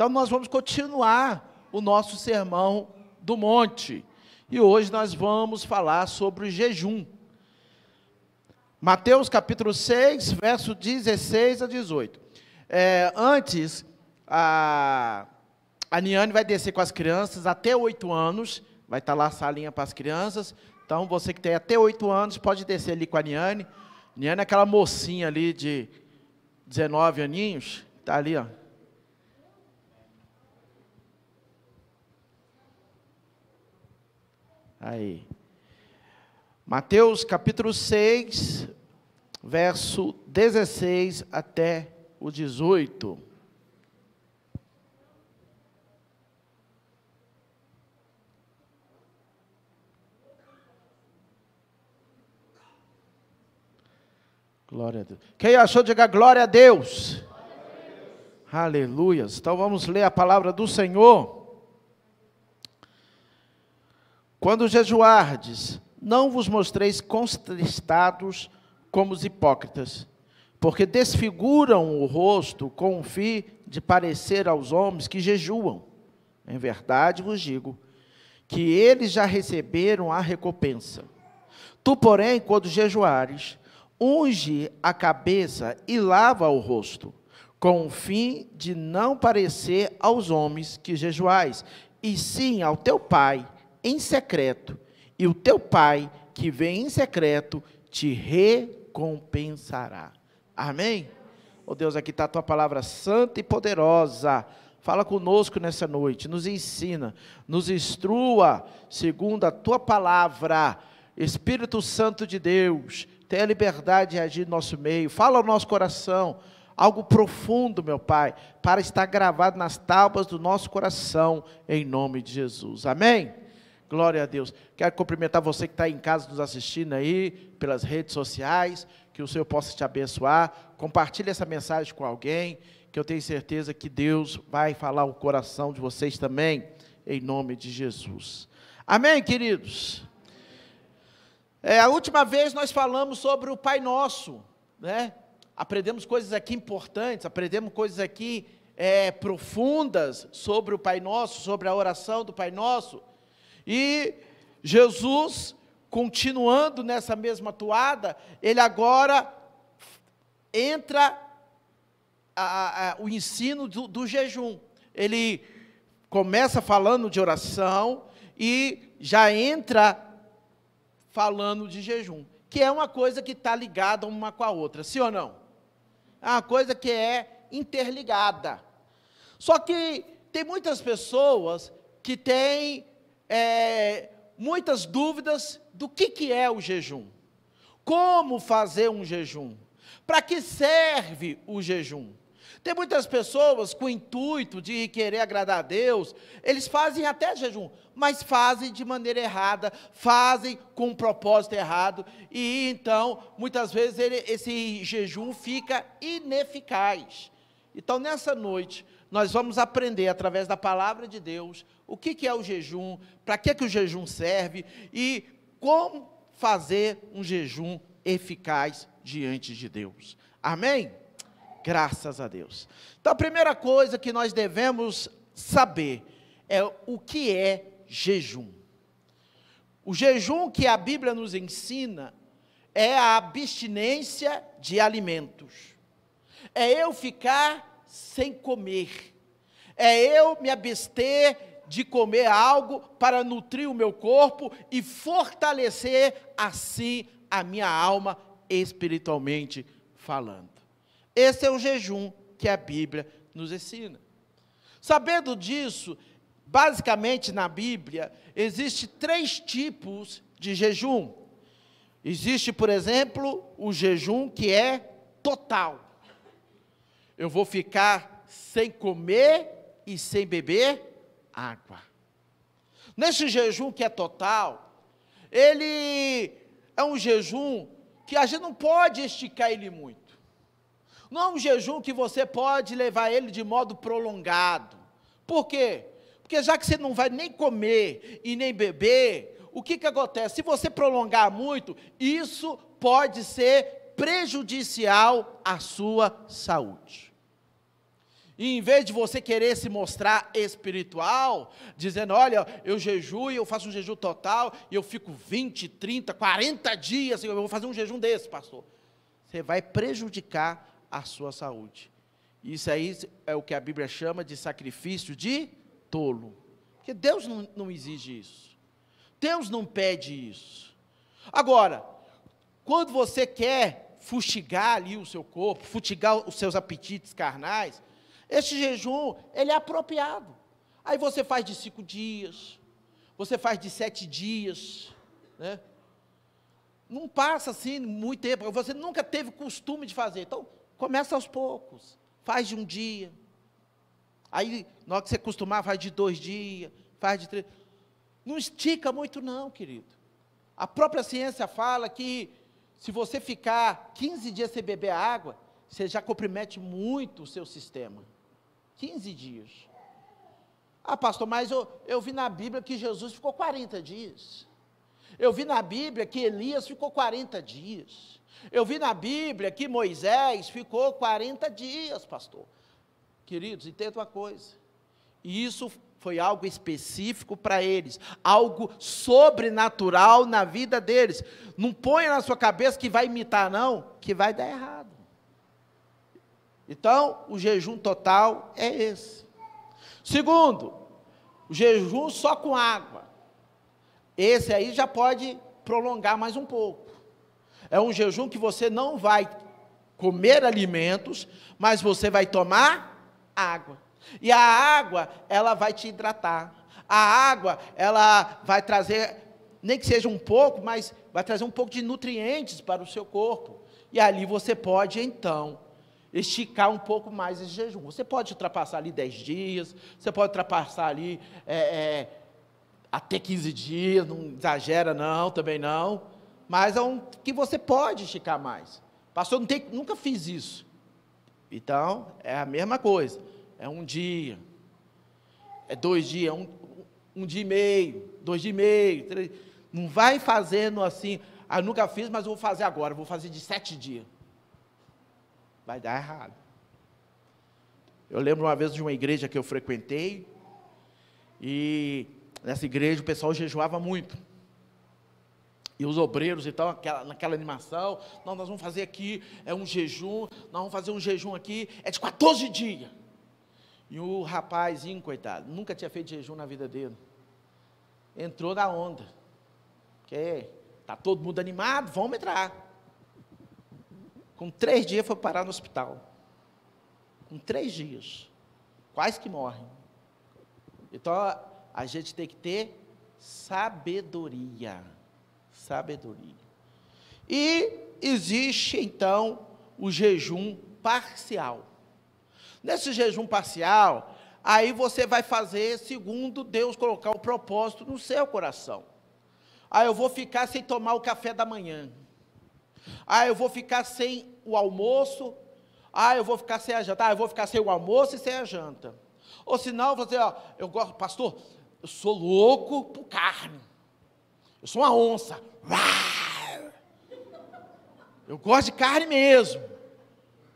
Então nós vamos continuar o nosso sermão do monte. E hoje nós vamos falar sobre o jejum. Mateus capítulo 6, verso 16 a 18. É, antes, a, a Niane vai descer com as crianças até oito anos, vai estar lá a salinha para as crianças. Então, você que tem até oito anos, pode descer ali com a Niane. Niane é aquela mocinha ali de 19 aninhos, está ali, ó. Aí. Mateus capítulo 6, verso 16 até o 18. Glória a Deus. Quem achou, diga glória a Deus. Glória a Deus. Aleluias. Então vamos ler a palavra do Senhor. Quando jejuardes, não vos mostreis contristados como os hipócritas, porque desfiguram o rosto com o fim de parecer aos homens que jejuam. Em verdade vos digo que eles já receberam a recompensa. Tu, porém, quando jejuares, unge a cabeça e lava o rosto, com o fim de não parecer aos homens que jejuais, e sim ao teu pai em secreto, e o teu pai que vem em secreto te recompensará. Amém? Oh Deus, aqui está a tua palavra santa e poderosa. Fala conosco nessa noite, nos ensina, nos instrua segundo a tua palavra. Espírito Santo de Deus, tenha liberdade de agir no nosso meio, fala ao nosso coração, algo profundo, meu Pai, para estar gravado nas tábuas do nosso coração, em nome de Jesus. Amém? Glória a Deus. Quero cumprimentar você que está em casa nos assistindo aí, pelas redes sociais, que o Senhor possa te abençoar. Compartilhe essa mensagem com alguém, que eu tenho certeza que Deus vai falar o coração de vocês também, em nome de Jesus. Amém, queridos? É, a última vez nós falamos sobre o Pai Nosso, né? Aprendemos coisas aqui importantes, aprendemos coisas aqui é, profundas sobre o Pai Nosso, sobre a oração do Pai Nosso. E Jesus, continuando nessa mesma toada, ele agora entra a, a, o ensino do, do jejum. Ele começa falando de oração e já entra falando de jejum, que é uma coisa que está ligada uma com a outra, sim ou não? É uma coisa que é interligada. Só que tem muitas pessoas que têm é, muitas dúvidas do que, que é o jejum. Como fazer um jejum? Para que serve o jejum? Tem muitas pessoas com o intuito de querer agradar a Deus, eles fazem até jejum, mas fazem de maneira errada, fazem com um propósito errado, e então, muitas vezes, ele, esse jejum fica ineficaz. Então, nessa noite, nós vamos aprender, através da palavra de Deus, o que, que é o jejum, para que, que o jejum serve e como fazer um jejum eficaz diante de Deus. Amém? Graças a Deus. Então, a primeira coisa que nós devemos saber é o que é jejum. O jejum que a Bíblia nos ensina é a abstinência de alimentos. É eu ficar sem comer. É eu me abster de comer algo para nutrir o meu corpo e fortalecer assim a minha alma espiritualmente falando. Esse é o jejum que a Bíblia nos ensina. Sabendo disso, basicamente na Bíblia, existe três tipos de jejum. Existe, por exemplo, o jejum que é total. Eu vou ficar sem comer e sem beber água. Nesse jejum que é total, ele é um jejum que a gente não pode esticar ele muito. Não é um jejum que você pode levar ele de modo prolongado. Por quê? Porque já que você não vai nem comer e nem beber, o que, que acontece? Se você prolongar muito, isso pode ser prejudicial à sua saúde. E em vez de você querer se mostrar espiritual, dizendo, olha, eu jejuo, eu faço um jejum total, e eu fico 20, 30, 40 dias, eu vou fazer um jejum desse, pastor. Você vai prejudicar a sua saúde. Isso aí é o que a Bíblia chama de sacrifício de tolo. Porque Deus não, não exige isso. Deus não pede isso. Agora, quando você quer fustigar ali o seu corpo, fustigar os seus apetites carnais, este jejum, ele é apropriado. Aí você faz de cinco dias, você faz de sete dias, né? Não passa assim muito tempo, você nunca teve costume de fazer. Então, começa aos poucos, faz de um dia. Aí, na hora que você costumar, faz de dois dias, faz de três. Não estica muito, não, querido. A própria ciência fala que se você ficar 15 dias sem beber água, você já compromete muito o seu sistema. 15 dias. Ah, pastor, mas eu, eu vi na Bíblia que Jesus ficou 40 dias. Eu vi na Bíblia que Elias ficou 40 dias. Eu vi na Bíblia que Moisés ficou 40 dias, pastor. Queridos, entenda uma coisa. Isso foi algo específico para eles, algo sobrenatural na vida deles. Não ponha na sua cabeça que vai imitar, não, que vai dar errado. Então, o jejum total é esse. Segundo, o jejum só com água. Esse aí já pode prolongar mais um pouco. É um jejum que você não vai comer alimentos, mas você vai tomar água. E a água, ela vai te hidratar. A água, ela vai trazer, nem que seja um pouco, mas vai trazer um pouco de nutrientes para o seu corpo. E ali você pode, então, esticar um pouco mais esse jejum. Você pode ultrapassar ali 10 dias, você pode ultrapassar ali é, é, até 15 dias, não exagera não, também não, mas é um que você pode esticar mais. Pastor, tem, nunca fiz isso. Então, é a mesma coisa. É um dia, é dois dias, um, um dia e meio, dois dias e meio, três. Não vai fazendo assim, ah, nunca fiz, mas vou fazer agora, vou fazer de sete dias vai dar errado. Eu lembro uma vez de uma igreja que eu frequentei, e nessa igreja o pessoal jejuava muito. E os obreiros e tal, naquela, naquela animação, não, nós vamos fazer aqui, é um jejum, nós vamos fazer um jejum aqui, é de 14 dias. E o rapazinho, coitado, nunca tinha feito jejum na vida dele. Entrou na onda. Que tá todo mundo animado, vamos entrar. Com três dias foi parar no hospital. Com três dias. Quase que morrem. Então a gente tem que ter sabedoria. Sabedoria. E existe então o jejum parcial. Nesse jejum parcial, aí você vai fazer segundo Deus colocar o propósito no seu coração. Aí eu vou ficar sem tomar o café da manhã. Ah, eu vou ficar sem o almoço. Ah, eu vou ficar sem a janta. Ah, eu vou ficar sem o almoço e sem a janta. Ou senão, você, ó, eu gosto, pastor, eu sou louco por carne. Eu sou uma onça. Eu gosto de carne mesmo.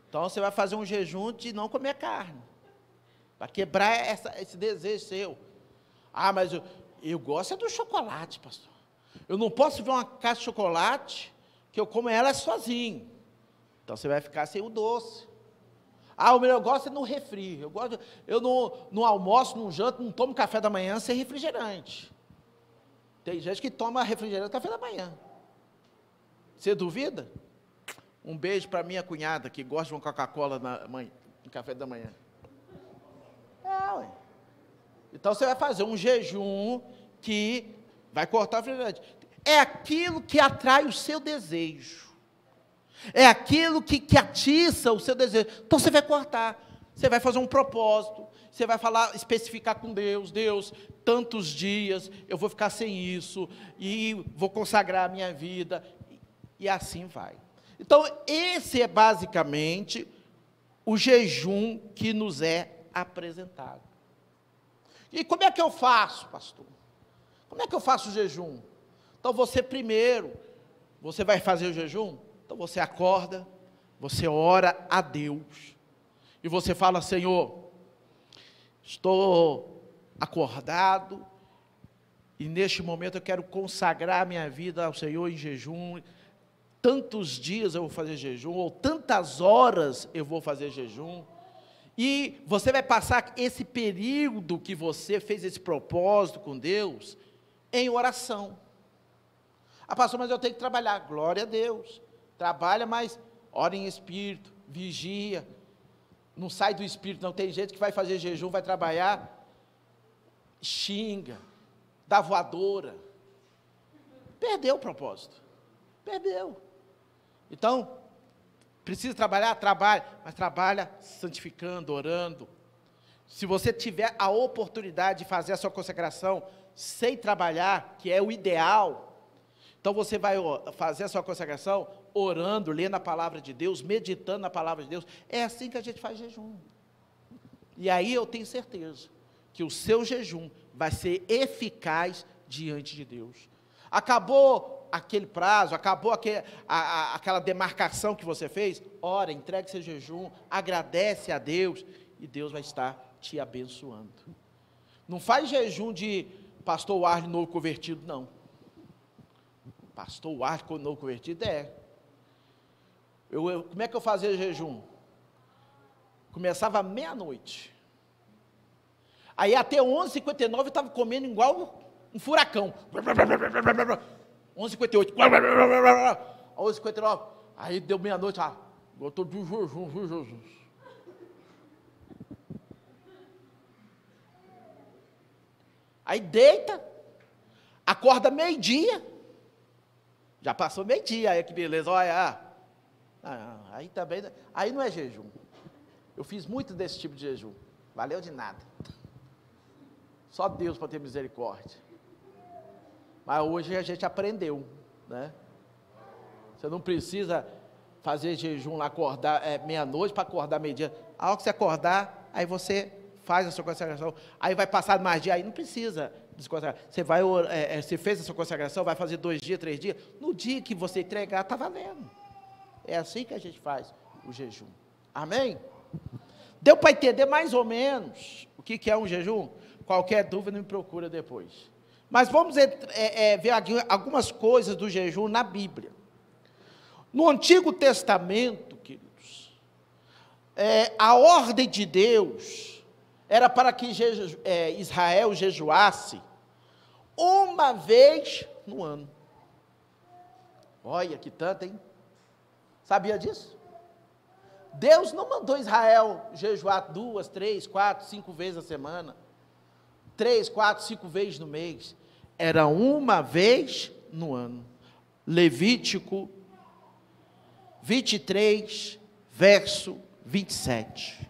Então você vai fazer um jejum de não comer carne. Para quebrar essa, esse desejo seu. Ah, mas eu, eu gosto é do chocolate, pastor. Eu não posso ver uma caixa de chocolate que eu como ela sozinho. Então você vai ficar sem o doce. Ah, o meu negócio é no refri. Eu, gosto, eu não almoço, não janto, não tomo café da manhã sem refrigerante. Tem gente que toma refrigerante no café da manhã. Você duvida? Um beijo para minha cunhada que gosta de uma Coca-Cola no café da manhã. É, ué. Então você vai fazer um jejum que vai cortar o refrigerante é aquilo que atrai o seu desejo. É aquilo que, que atiça o seu desejo. Então você vai cortar. Você vai fazer um propósito. Você vai falar, especificar com Deus, Deus, tantos dias eu vou ficar sem isso e vou consagrar a minha vida e assim vai. Então esse é basicamente o jejum que nos é apresentado. E como é que eu faço, pastor? Como é que eu faço o jejum? Então você primeiro, você vai fazer o jejum? Então você acorda, você ora a Deus. E você fala, Senhor, estou acordado, e neste momento eu quero consagrar minha vida ao Senhor em jejum. Tantos dias eu vou fazer jejum, ou tantas horas eu vou fazer jejum. E você vai passar esse período que você fez esse propósito com Deus em oração. Ah, pastor, mas eu tenho que trabalhar. Glória a Deus. Trabalha, mas ora em espírito, vigia. Não sai do espírito, não. Tem gente que vai fazer jejum, vai trabalhar, xinga, dá voadora. Perdeu o propósito. Perdeu. Então, precisa trabalhar? Trabalha, mas trabalha santificando, orando. Se você tiver a oportunidade de fazer a sua consagração sem trabalhar, que é o ideal, então você vai fazer a sua consagração orando, lendo a palavra de Deus, meditando na palavra de Deus. É assim que a gente faz jejum. E aí eu tenho certeza que o seu jejum vai ser eficaz diante de Deus. Acabou aquele prazo, acabou aquele, a, a, aquela demarcação que você fez, ora, entregue seu jejum, agradece a Deus e Deus vai estar te abençoando. Não faz jejum de pastor Arne novo convertido, não. Pastor Arne novo convertido é. Eu, eu, como é que eu fazia jejum? Começava meia-noite. Aí até 11h59 eu estava comendo igual um furacão. 11h58. 11h59. Aí deu meia-noite, ah, eu estou de jejum, viu, Jesus? Aí deita, acorda meio-dia. Já passou meio-dia, aí que beleza, olha. Ah, aí também, aí não é jejum. Eu fiz muito desse tipo de jejum. Valeu de nada. Só Deus para ter misericórdia. Mas hoje a gente aprendeu, né? Você não precisa fazer jejum lá, acordar é, meia-noite para acordar meio-dia. A hora que você acordar, aí você faz a sua consagração. Aí vai passar mais dia, aí não precisa desconsagrar. Você vai, é, é, você fez a sua consagração, vai fazer dois dias, três dias. No dia que você entregar, está valendo. É assim que a gente faz o jejum. Amém? Deu para entender mais ou menos o que, que é um jejum? Qualquer dúvida me procura depois. Mas vamos é, é, ver algumas coisas do jejum na Bíblia. No Antigo Testamento, queridos, é, a ordem de Deus era para que é, Israel jejuasse uma vez no ano. Olha que tanto, hein? Sabia disso? Deus não mandou Israel jejuar duas, três, quatro, cinco vezes a semana três, quatro, cinco vezes no mês. Era uma vez no ano. Levítico 23, verso 27.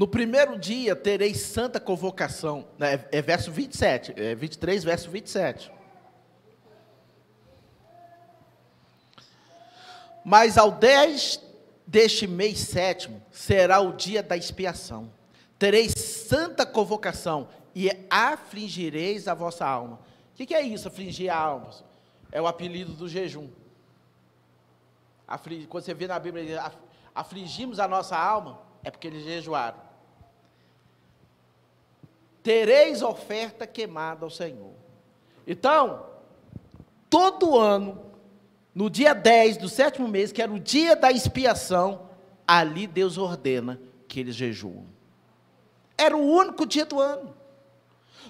No primeiro dia tereis santa convocação. Né? É verso 27, é 23, verso 27. Mas ao 10 deste mês sétimo será o dia da expiação. Tereis santa convocação e afligireis a vossa alma. O que, que é isso, afligir a alma? É o apelido do jejum. Quando você vê na Bíblia, afligimos a nossa alma, é porque eles jejuaram tereis oferta queimada ao Senhor. Então, todo ano, no dia 10 do sétimo mês, que era o dia da expiação, ali Deus ordena que eles jejuam. Era o único dia do ano.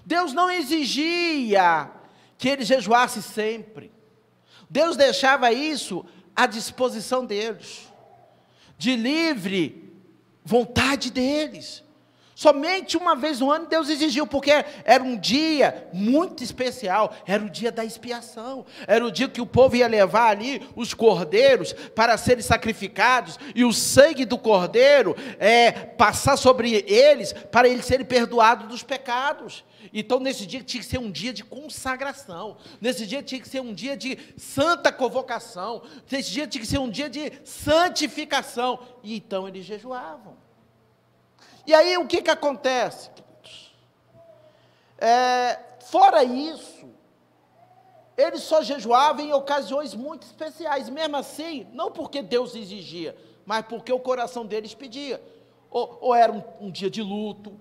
Deus não exigia que eles jejuassem sempre. Deus deixava isso à disposição deles, de livre vontade deles. Somente uma vez no ano Deus exigiu, porque era um dia muito especial, era o dia da expiação, era o dia que o povo ia levar ali os cordeiros para serem sacrificados, e o sangue do cordeiro é, passar sobre eles, para eles serem perdoados dos pecados. Então, nesse dia tinha que ser um dia de consagração, nesse dia tinha que ser um dia de santa convocação, nesse dia tinha que ser um dia de santificação, e então eles jejuavam. E aí o que, que acontece, queridos? É, fora isso, eles só jejuavam em ocasiões muito especiais, mesmo assim, não porque Deus exigia, mas porque o coração deles pedia. Ou, ou era um, um dia de luto,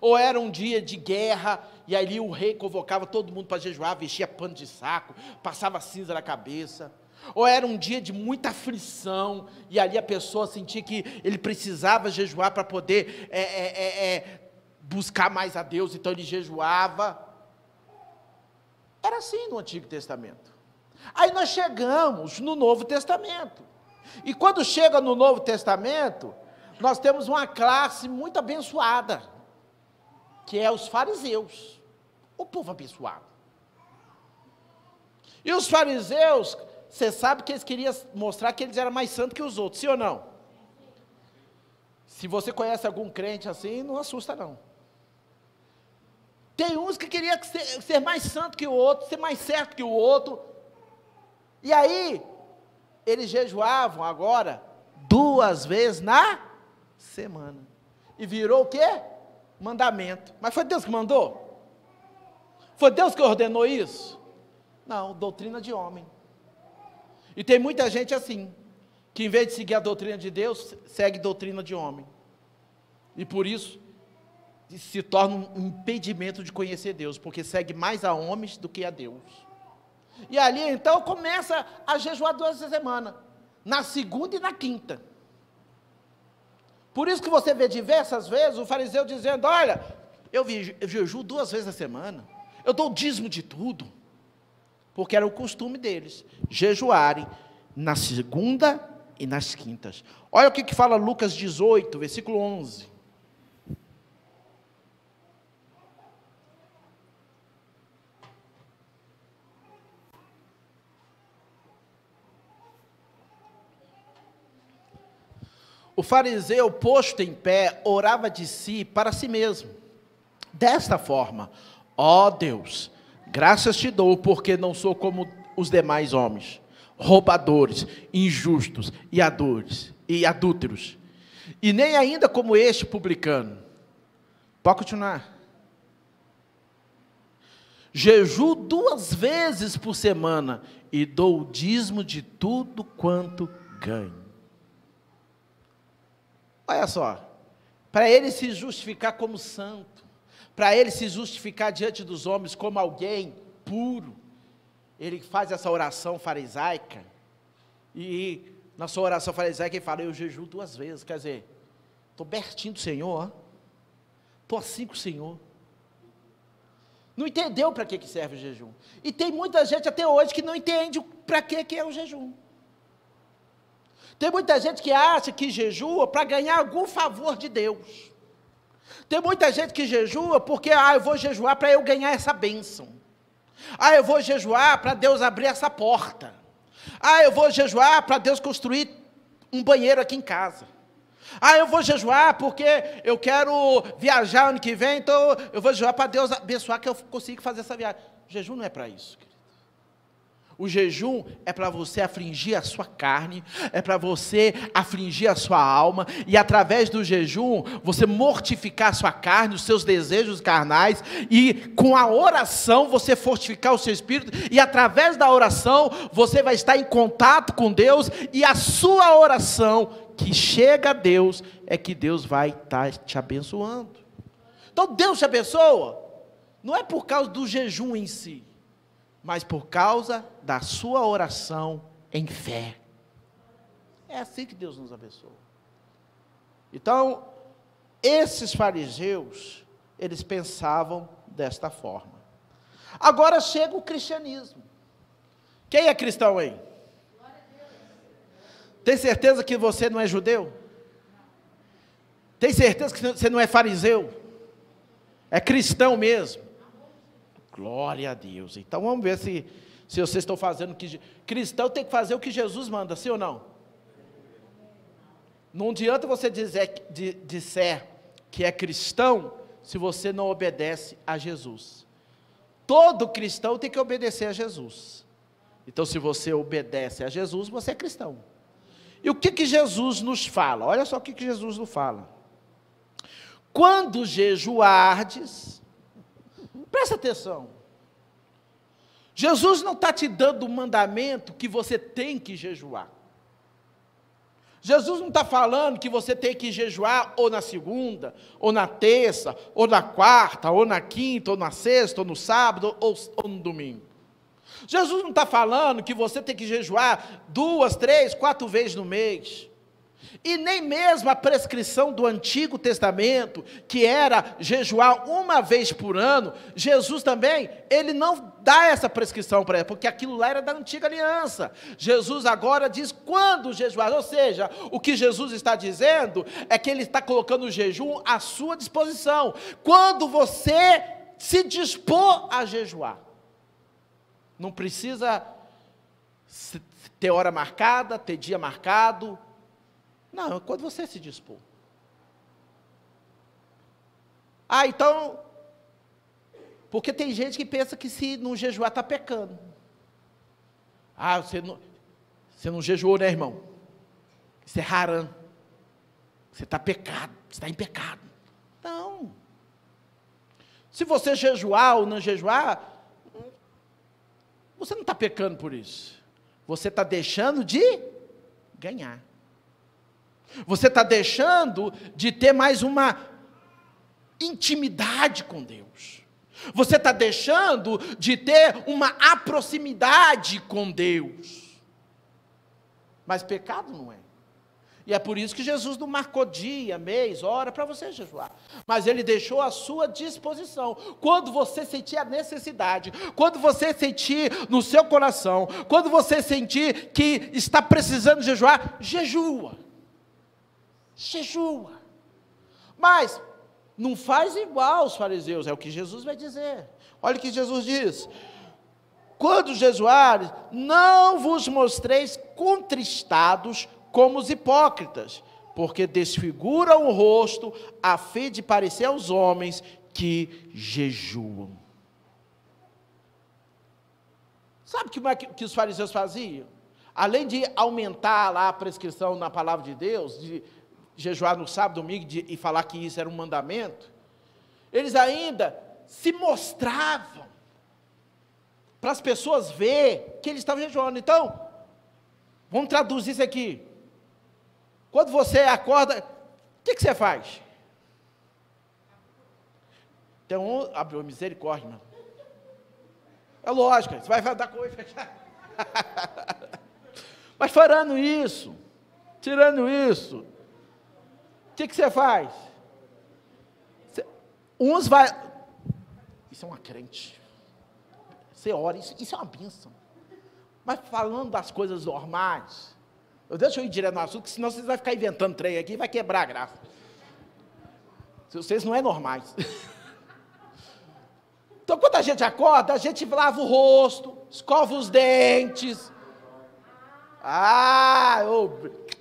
ou era um dia de guerra, e ali o rei convocava todo mundo para jejuar, vestia pano de saco, passava cinza na cabeça ou era um dia de muita aflição, e ali a pessoa sentia que ele precisava jejuar para poder é, é, é, é, buscar mais a Deus, então ele jejuava. Era assim no Antigo Testamento. Aí nós chegamos no Novo Testamento. E quando chega no Novo Testamento, nós temos uma classe muito abençoada, que é os fariseus, o povo abençoado. E os fariseus, você sabe que eles queriam mostrar que eles eram mais santos que os outros, sim ou não? Se você conhece algum crente assim, não assusta não. Tem uns que queriam ser, ser mais santo que o outro, ser mais certo que o outro. E aí, eles jejuavam agora duas vezes na semana. E virou o quê? Mandamento. Mas foi Deus que mandou? Foi Deus que ordenou isso? Não, doutrina de homem. E tem muita gente assim, que em vez de seguir a doutrina de Deus, segue doutrina de homem. E por isso se torna um impedimento de conhecer Deus, porque segue mais a homens do que a Deus. E ali então começa a jejuar duas semanas, na segunda e na quinta. Por isso que você vê diversas vezes o fariseu dizendo: Olha, eu, vi, eu jejuo duas vezes a semana, eu dou o dízimo de tudo porque era o costume deles, jejuarem na segunda e nas quintas. Olha o que, que fala Lucas 18, versículo 11. O fariseu, posto em pé, orava de si para si mesmo. Desta forma, ó Deus, Graças te dou, porque não sou como os demais homens, roubadores, injustos e adores e adúlteros, e nem ainda como este publicano. Pode continuar. Jejuo duas vezes por semana e dou o dízimo de tudo quanto ganho. Olha só, para ele se justificar como santo, para ele se justificar diante dos homens como alguém puro, ele faz essa oração farisaica, e na sua oração farisaica ele fala: Eu jejuo duas vezes, quer dizer, estou pertinho do Senhor, estou assim com o Senhor. Não entendeu para que, que serve o jejum. E tem muita gente até hoje que não entende para que, que é o jejum. Tem muita gente que acha que jejua para ganhar algum favor de Deus. Tem muita gente que jejua porque, ah, eu vou jejuar para eu ganhar essa bênção. Ah, eu vou jejuar para Deus abrir essa porta. Ah, eu vou jejuar para Deus construir um banheiro aqui em casa. Ah, eu vou jejuar porque eu quero viajar ano que vem, então eu vou jejuar para Deus abençoar que eu consiga fazer essa viagem. O jejum não é para isso. O jejum é para você afligir a sua carne, é para você afligir a sua alma, e através do jejum você mortificar a sua carne, os seus desejos carnais, e com a oração você fortificar o seu espírito, e através da oração você vai estar em contato com Deus, e a sua oração que chega a Deus é que Deus vai estar te abençoando. Então Deus te abençoa, não é por causa do jejum em si mas por causa da sua oração em fé. É assim que Deus nos abençoa. Então, esses fariseus, eles pensavam desta forma. Agora chega o cristianismo. Quem é cristão aí? Tem certeza que você não é judeu? Tem certeza que você não é fariseu? É cristão mesmo? Glória a Deus. Então vamos ver se, se vocês estão fazendo o que. Cristão tem que fazer o que Jesus manda, sim ou não? Não adianta você dizer, disser que é cristão se você não obedece a Jesus. Todo cristão tem que obedecer a Jesus. Então, se você obedece a Jesus, você é cristão. E o que, que Jesus nos fala? Olha só o que, que Jesus nos fala. Quando jejuardes, presta atenção. Jesus não está te dando o mandamento que você tem que jejuar. Jesus não está falando que você tem que jejuar ou na segunda, ou na terça, ou na quarta, ou na quinta, ou na sexta, ou no sábado, ou, ou no domingo. Jesus não está falando que você tem que jejuar duas, três, quatro vezes no mês. E nem mesmo a prescrição do Antigo Testamento, que era jejuar uma vez por ano, Jesus também, ele não dá essa prescrição para ela, porque aquilo lá era da antiga aliança. Jesus agora diz quando jejuar, ou seja, o que Jesus está dizendo é que ele está colocando o jejum à sua disposição. Quando você se dispor a jejuar. Não precisa ter hora marcada, ter dia marcado, não, é quando você se dispor. Ah, então. Porque tem gente que pensa que se não jejuar está pecando. Ah, você não, você não jejuou, né, irmão? Isso é harã. Você está pecado, você está em pecado. Não. Se você jejuar ou não jejuar, você não está pecando por isso. Você está deixando de ganhar. Você está deixando de ter mais uma intimidade com Deus. Você está deixando de ter uma aproximidade com Deus. Mas pecado não é. E é por isso que Jesus não marcou dia, mês, hora para você jejuar. Mas ele deixou à sua disposição. Quando você sentir a necessidade, quando você sentir no seu coração, quando você sentir que está precisando jejuar, jejua jejua. Mas não faz igual os fariseus, é o que Jesus vai dizer. Olha o que Jesus diz: quando jejuares, não vos mostreis contristados como os hipócritas, porque desfiguram o rosto a fim de parecer aos homens que jejuam. Sabe o que, que os fariseus faziam? Além de aumentar lá a prescrição na palavra de Deus, de jejuar no sábado, domingo e falar que isso era um mandamento, eles ainda se mostravam para as pessoas ver que eles estavam jejuando. Então, vamos traduzir isso aqui. Quando você acorda, o que, que você faz? Então, abriu misericórdia, irmão. É lógico, você vai dar coisa fechar. Mas farando isso, tirando isso, que, que você faz? Você, uns vai. Isso é uma crente. Você ora, isso, isso é uma bênção. Mas falando das coisas normais, eu deixo eu ir direto no assunto, senão vocês vão ficar inventando trem aqui e vai quebrar a graça. Se vocês não é normais. Então, quando a gente acorda, a gente lava o rosto, escova os dentes. Ah, oh,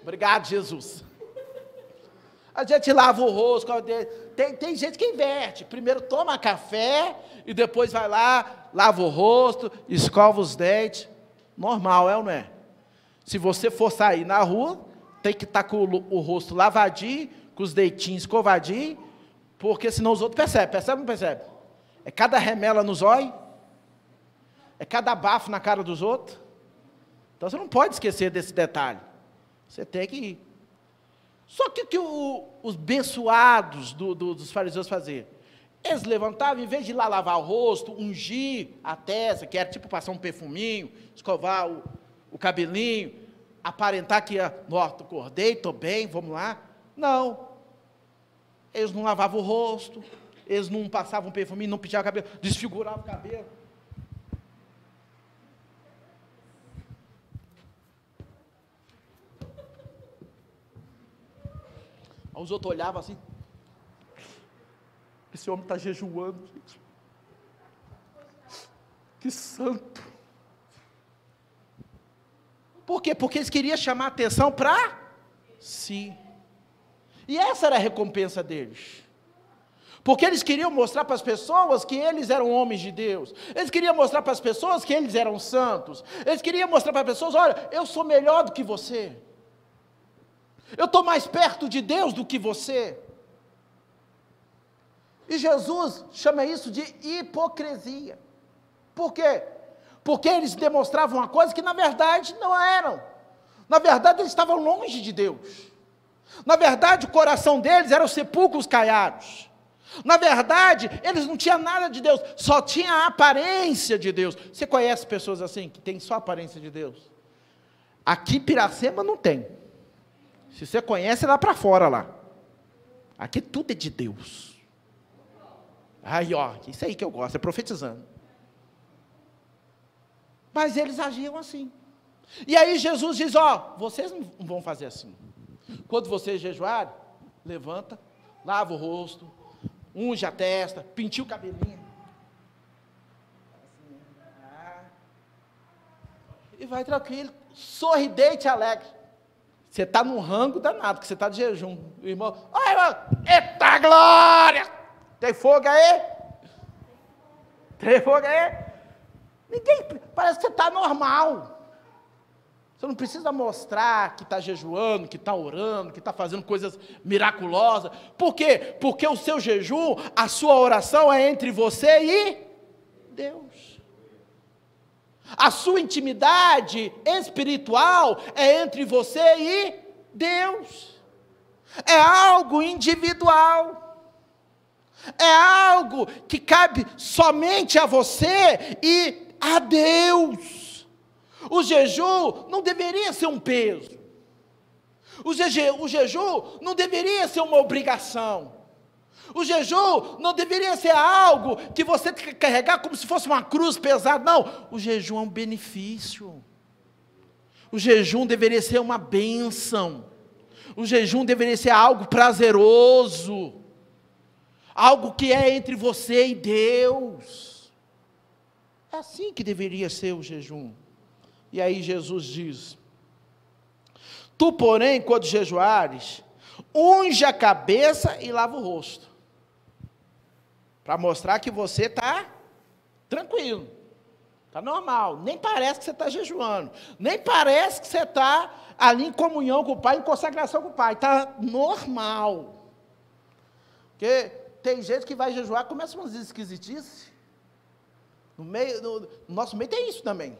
obrigado, Jesus. A gente lava o rosto, tem, tem gente que inverte. Primeiro toma café e depois vai lá, lava o rosto, escova os dentes. Normal, é ou não é? Se você for sair na rua, tem que estar tá com o, o, rosto lavadinho, com os deitinhos escovadinhos, porque senão os outros percebem. Percebe ou não percebe? É cada remela nos olhos, é cada bafo na cara dos outros. Então você não pode esquecer desse detalhe. Você tem que ir. Só que o que o, os bençoados do, do, dos fariseus faziam? Eles levantavam, em vez de ir lá lavar o rosto, ungir a testa, que era tipo passar um perfuminho, escovar o, o cabelinho, aparentar que, nossa, acordei, estou bem, vamos lá. Não. Eles não lavavam o rosto, eles não passavam perfuminho, não penteavam o cabelo, desfiguravam o cabelo. Os outros olhavam assim, Esse homem está jejuando, gente. Que santo. Por quê? Porque eles queriam chamar atenção para si. E essa era a recompensa deles. Porque eles queriam mostrar para as pessoas que eles eram homens de Deus. Eles queriam mostrar para as pessoas que eles eram santos. Eles queriam mostrar para as pessoas: olha, eu sou melhor do que você. Eu estou mais perto de Deus do que você. E Jesus chama isso de hipocrisia. Por quê? Porque eles demonstravam uma coisa que na verdade não eram. Na verdade, eles estavam longe de Deus. Na verdade, o coração deles eram sepulcros caiados. Na verdade, eles não tinham nada de Deus, só tinha a aparência de Deus. Você conhece pessoas assim, que têm só a aparência de Deus? Aqui Piracema não tem. Se você conhece, é lá para fora lá. Aqui tudo é de Deus. Aí, ó, isso aí que eu gosto, é profetizando. Mas eles agiam assim. E aí Jesus diz: Ó, vocês não vão fazer assim. Quando vocês jejuarem, levanta, lava o rosto, unge a testa, pintiu o cabelinho. E vai tranquilo, sorridente e alegre. Você está num rango danado, que você está de jejum. O irmão, olha, irmão, eita glória! Tem fogo aí? Tem fogo aí? Ninguém, parece que você está normal. Você não precisa mostrar que está jejuando, que está orando, que está fazendo coisas miraculosas. Por quê? Porque o seu jejum, a sua oração é entre você e Deus. A sua intimidade espiritual é entre você e Deus. É algo individual. É algo que cabe somente a você e a Deus. O jejum não deveria ser um peso. O, jeje, o jejum não deveria ser uma obrigação. O jejum não deveria ser algo que você tem que carregar como se fosse uma cruz pesada. Não, o jejum é um benefício. O jejum deveria ser uma bênção. O jejum deveria ser algo prazeroso. Algo que é entre você e Deus. É assim que deveria ser o jejum. E aí Jesus diz: Tu, porém, quando jejuares, unge a cabeça e lava o rosto. Para mostrar que você está tranquilo. Está normal. Nem parece que você está jejuando. Nem parece que você está ali em comunhão com o Pai, em consagração com o Pai. Está normal. Porque tem gente que vai jejuar, começa umas esquisitices. No, meio, no, no nosso meio tem isso também.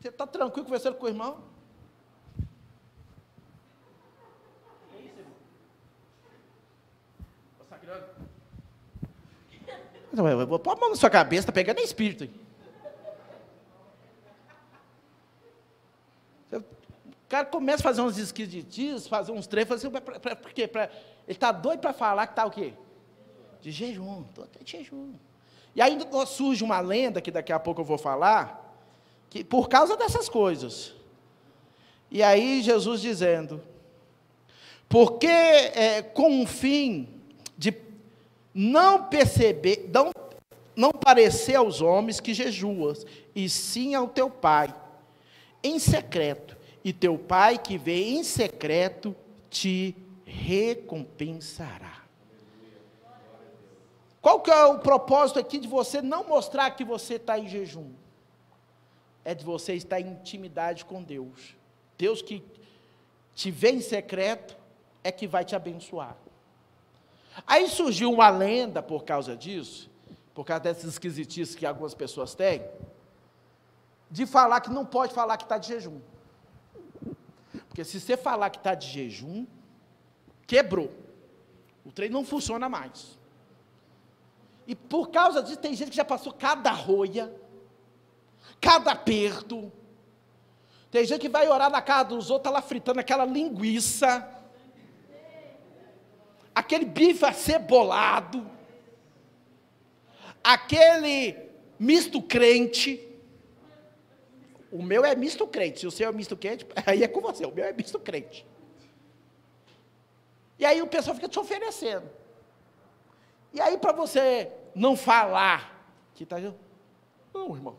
Você está tranquilo conversando com o irmão? É isso, irmão? Pôr a mão na sua cabeça, está pegando espírito. Aí. O cara começa a fazer uns esquisitis, fazer uns trechos, assim, por quê? Pra, ele está doido para falar que está o quê? De jejum, estou até de jejum. E aí surge uma lenda, que daqui a pouco eu vou falar, que, por causa dessas coisas. E aí Jesus dizendo, porque é, com o fim de não perceber, não, não parecer aos homens que jejuas, e sim ao teu pai, em secreto, e teu pai que vê em secreto te recompensará. Qual que é o propósito aqui de você não mostrar que você está em jejum? é de você estar em intimidade com Deus. Deus que te vê em secreto é que vai te abençoar. Aí surgiu uma lenda por causa disso, por causa dessas esquisitices que algumas pessoas têm, de falar que não pode falar que está de jejum. Porque se você falar que está de jejum, quebrou. O trem não funciona mais. E por causa disso, tem gente que já passou cada roia, cada aperto. Tem gente que vai orar na casa dos outros, está lá fritando aquela linguiça, aquele bife acebolado, aquele misto crente. O meu é misto crente, se o seu é misto quente, aí é com você, o meu é misto crente. E aí o pessoal fica te oferecendo. E aí, para você não falar que está. Não, irmão.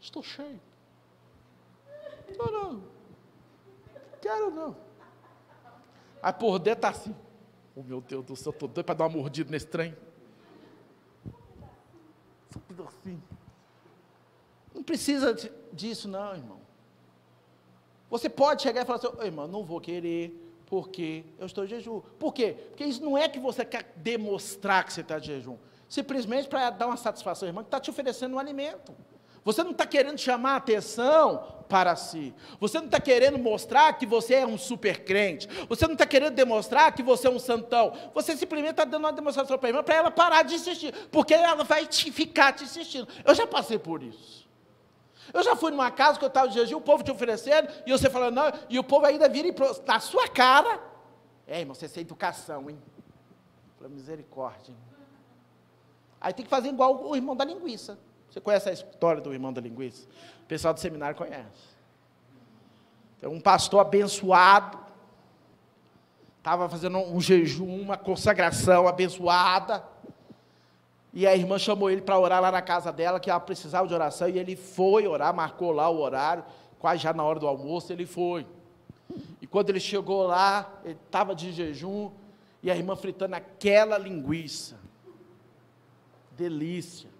Estou cheio. Não, não. Quero não. Aí por dentro está assim. Oh meu Deus do céu, estou doido para dar uma mordida nesse trem. Assim. Não precisa disso, não, irmão. Você pode chegar e falar assim, oh, irmão, não vou querer, porque eu estou em jejum. Por quê? Porque isso não é que você quer demonstrar que você está de jejum. Simplesmente para dar uma satisfação, irmão, que está te oferecendo um alimento. Você não está querendo chamar a atenção para si. Você não está querendo mostrar que você é um super crente. Você não está querendo demonstrar que você é um santão. Você simplesmente está dando uma demonstração para a irmã para ela parar de insistir. Porque ela vai te, ficar te insistindo. Eu já passei por isso. Eu já fui numa casa que eu estava de jejum, o povo te oferecendo, e você falando, não, e o povo ainda vira na sua cara. É, irmão, você tem educação, hein? Para misericórdia. Hein? Aí tem que fazer igual o irmão da linguiça. Você conhece a história do irmão da linguiça? O pessoal do seminário conhece. Tem um pastor abençoado, estava fazendo um jejum, uma consagração abençoada. E a irmã chamou ele para orar lá na casa dela, que ela precisava de oração, e ele foi orar, marcou lá o horário, quase já na hora do almoço, ele foi. E quando ele chegou lá, ele estava de jejum, e a irmã fritando aquela linguiça. Delícia.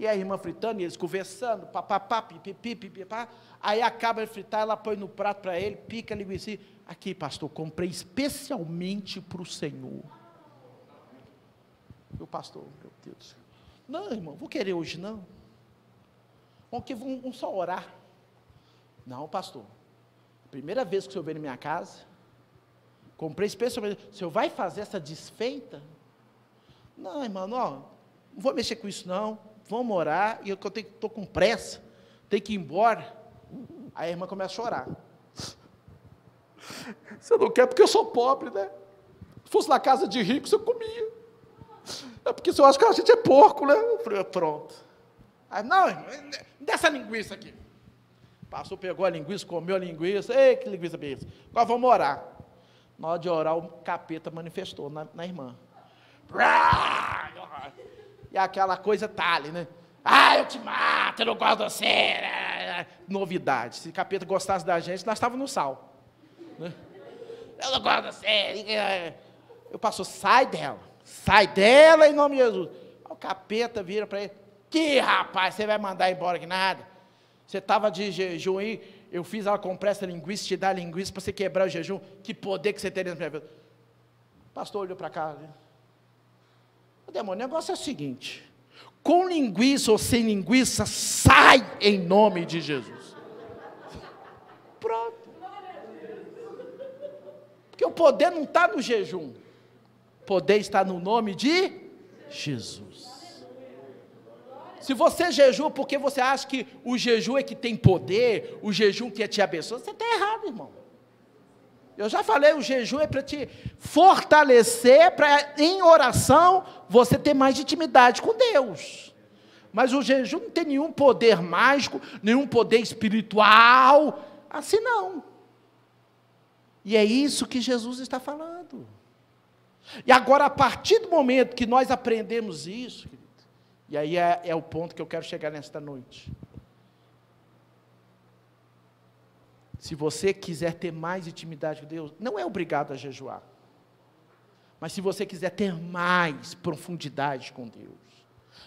E a irmã fritando, e eles conversando, papapá, pipipi, pipipá. Aí acaba de fritar, ela põe no prato para ele, pica a linguiça. Aqui, pastor, comprei especialmente para o Senhor. O pastor, meu Deus. Não, irmão, vou querer hoje não. Vamos, que, vamos só orar. Não, pastor. Primeira vez que o senhor veio na minha casa, comprei especialmente. O senhor vai fazer essa desfeita? Não, irmão, não, não vou mexer com isso não. Vamos orar. E eu estou com pressa, tenho que ir embora. Aí a irmã começa a chorar. Você não quer porque eu sou pobre, né? Se fosse na casa de rico, você comia. É porque você acha que a gente é porco, né? Eu falei, pronto. Aí, não, dessa linguiça aqui. Passou, pegou a linguiça, comeu a linguiça. Ei, que linguiça beleza. Agora vamos orar. Na hora de orar, o capeta manifestou na, na irmã. E aquela coisa tá ali, né? Ah, eu te mato, eu não gosto de você. Novidade. Se o capeta gostasse da gente, nós estávamos no sal. Né? Eu não gosto de você. Eu passou, sai dela. Sai dela em nome de Jesus. O capeta vira para ele: Que rapaz, você vai mandar embora que nada? Você estava de jejum aí, eu fiz ela comprar essa linguiça, te dar linguiça para você quebrar o jejum. Que poder que você teria na minha vida. O pastor olhou para cá. O demônio, o negócio é o seguinte: com linguiça ou sem linguiça, sai em nome de Jesus. Pronto. Porque o poder não está no jejum poder está no nome de Jesus. Se você jejua porque você acha que o jejum é que tem poder, o jejum que é te abençoar, você está errado, irmão. Eu já falei, o jejum é para te fortalecer, para em oração você ter mais intimidade com Deus. Mas o jejum não tem nenhum poder mágico, nenhum poder espiritual, assim não. E é isso que Jesus está falando. E agora, a partir do momento que nós aprendemos isso, e aí é, é o ponto que eu quero chegar nesta noite. Se você quiser ter mais intimidade com Deus, não é obrigado a jejuar. Mas se você quiser ter mais profundidade com Deus,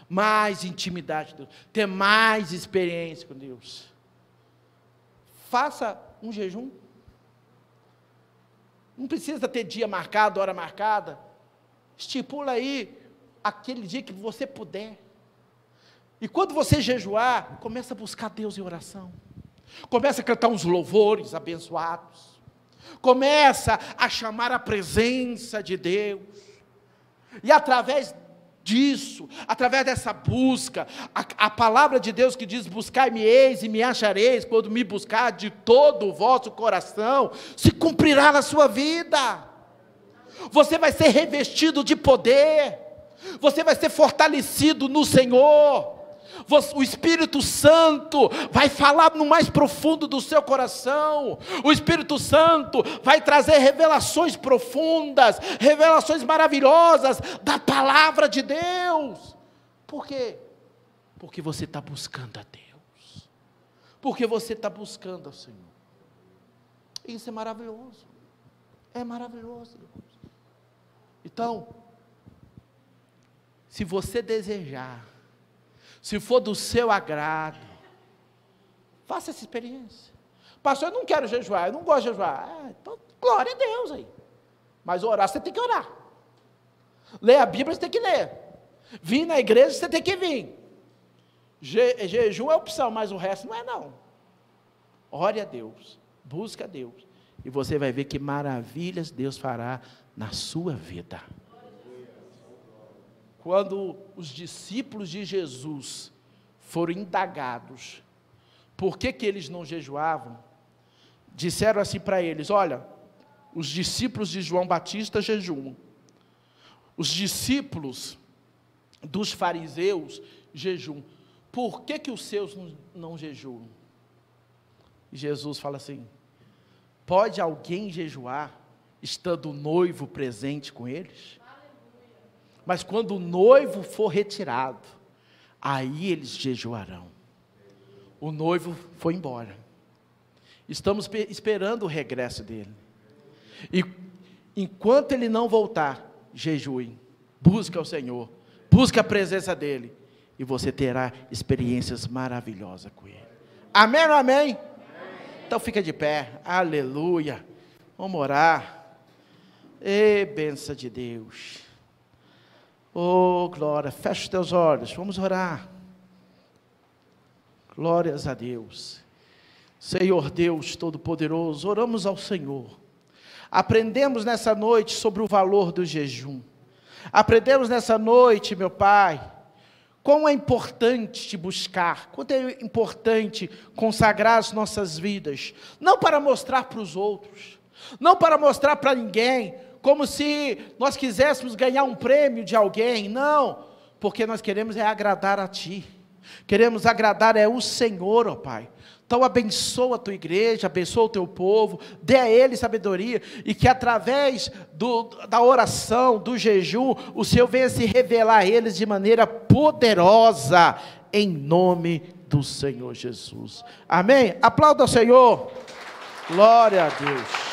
mais intimidade com Deus, ter mais experiência com Deus, faça um jejum não precisa ter dia marcado, hora marcada. Estipula aí aquele dia que você puder. E quando você jejuar, começa a buscar Deus em oração. Começa a cantar uns louvores abençoados. Começa a chamar a presença de Deus. E através disso, através dessa busca, a, a palavra de Deus que diz: Buscai-me eis e me achareis, quando me buscar de todo o vosso coração, se cumprirá na sua vida. Você vai ser revestido de poder, você vai ser fortalecido no Senhor. O Espírito Santo vai falar no mais profundo do seu coração. O Espírito Santo vai trazer revelações profundas, revelações maravilhosas da palavra de Deus. Por quê? Porque você está buscando a Deus. Porque você está buscando ao Senhor. Isso é maravilhoso. É maravilhoso. Então, se você desejar, se for do seu agrado, faça essa experiência. Pastor, eu não quero jejuar, eu não gosto de jejuar. Ah, então, glória a Deus aí. Mas orar, você tem que orar. Ler a Bíblia, você tem que ler. Vir na igreja, você tem que vir. Je, jejum é opção, mas o resto não é não. Ore a Deus, busque a Deus. E você vai ver que maravilhas Deus fará na sua vida quando os discípulos de Jesus foram indagados por que, que eles não jejuavam, disseram assim para eles: Olha, os discípulos de João Batista jejuam, os discípulos dos fariseus jejuam, por que, que os seus não, não jejuam? E Jesus fala assim: Pode alguém jejuar estando o noivo presente com eles? Mas quando o noivo for retirado, aí eles jejuarão. O noivo foi embora. Estamos esperando o regresso dele. E enquanto ele não voltar, jejue. Busque ao Senhor. Busque a presença dele. E você terá experiências maravilhosas com ele. Amém ou amém? amém? Então fica de pé. Aleluia. Vamos orar. E benção de Deus. Oh, glória, fecha os teus olhos, vamos orar. Glórias a Deus. Senhor Deus Todo-Poderoso, oramos ao Senhor. Aprendemos nessa noite sobre o valor do jejum. Aprendemos nessa noite, meu Pai, como é importante te buscar, quanto é importante consagrar as nossas vidas, não para mostrar para os outros, não para mostrar para ninguém, como se nós quiséssemos ganhar um prêmio de alguém. Não, porque nós queremos é agradar a Ti. Queremos agradar é o Senhor, ó Pai. Então abençoa a tua igreja, abençoa o teu povo, dê a eles sabedoria e que através do, da oração, do jejum, o Senhor venha se revelar a eles de maneira poderosa, em nome do Senhor Jesus. Amém? Aplauda ao Senhor. Glória a Deus.